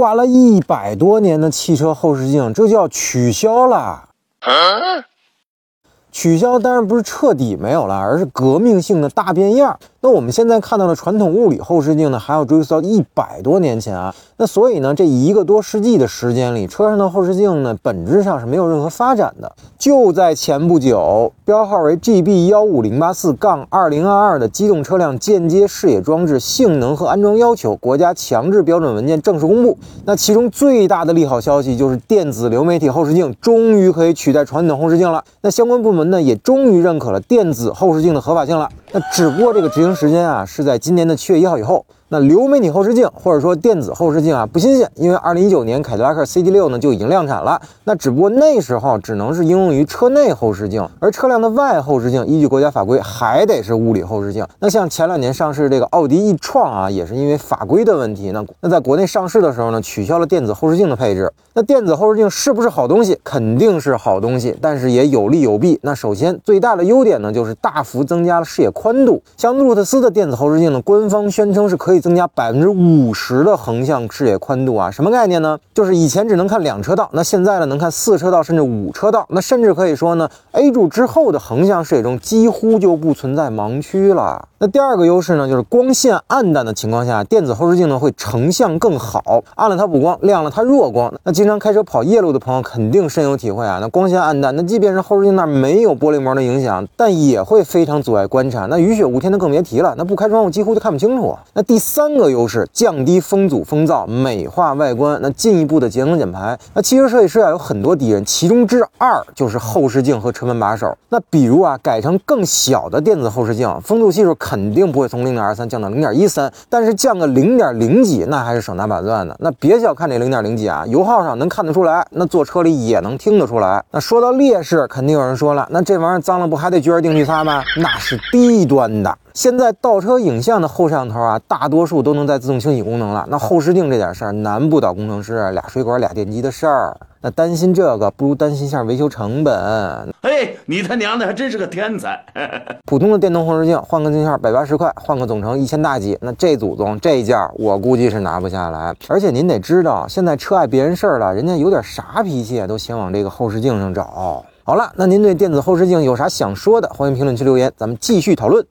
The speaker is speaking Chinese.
挂了一百多年的汽车后视镜，这就要取消了。取消当然不是彻底没有了，而是革命性的大变样。那我们现在看到的传统物理后视镜呢，还要追溯到一百多年前啊。那所以呢，这一个多世纪的时间里，车上的后视镜呢，本质上是没有任何发展的。就在前不久，标号为 GB 幺五零八四杠二零二二的机动车辆间接视野装置性能和安装要求国家强制标准文件正式公布。那其中最大的利好消息就是电子流媒体后视镜终于可以取代传统后视镜了。那相关部门呢，也终于认可了电子后视镜的合法性了。那只不过这个执行时间啊，是在今年的七月一号以后。那流媒体后视镜或者说电子后视镜啊不新鲜，因为二零一九年凯迪拉克 CT6 呢就已经量产了。那只不过那时候只能是应用于车内后视镜，而车辆的外后视镜依据国家法规还得是物理后视镜。那像前两年上市这个奥迪 e 创啊，也是因为法规的问题，那那在国内上市的时候呢，取消了电子后视镜的配置。那电子后视镜是不是好东西？肯定是好东西，但是也有利有弊。那首先最大的优点呢，就是大幅增加了视野宽度。像路特斯的电子后视镜呢，官方宣称是可以增加百分之五十的横向视野宽度啊，什么概念呢？就是以前只能看两车道，那现在呢能看四车道甚至五车道，那甚至可以说呢，A 柱之后的横向视野中几乎就不存在盲区了。那第二个优势呢，就是光线暗淡的情况下，电子后视镜呢会成像更好，暗了它补光，亮了它弱光。那经常开车跑夜路的朋友肯定深有体会啊。那光线暗淡，那即便是后视镜那没有玻璃膜的影响，但也会非常阻碍观察。那雨雪雾天的更别提了，那不开窗户几乎就看不清楚。那第三个优势，降低风阻风噪，美化外观，那进一步的节能减排。那汽车设计师啊有很多敌人，其中之二就是后视镜和车门把手。那比如啊改成更小的电子后视镜，风度系数肯定不会从零点二三降到零点一三，但是降个零点零几，那还是手拿把攥的。那别小看这零点零几啊，油耗上能看得出来，那坐车里也能听得出来。那说到劣势，肯定有人说了，那这玩意儿脏了不还得撅着腚去擦吗？那是低端的。现在倒车影像的后摄像头啊，大多数都能带自动清洗功能了。那后视镜这点事儿，难不倒工程师俩水管俩电机的事儿。那担心这个，不如担心下维修成本。哎，你他娘的还真是个天才！普通的电动后视镜换个镜片百八十块，换个总成一千大几。那这祖宗这件我估计是拿不下来。而且您得知道，现在车碍别人事儿了，人家有点啥脾气都先往这个后视镜上找。好了，那您对电子后视镜有啥想说的？欢迎评论区留言，咱们继续讨论。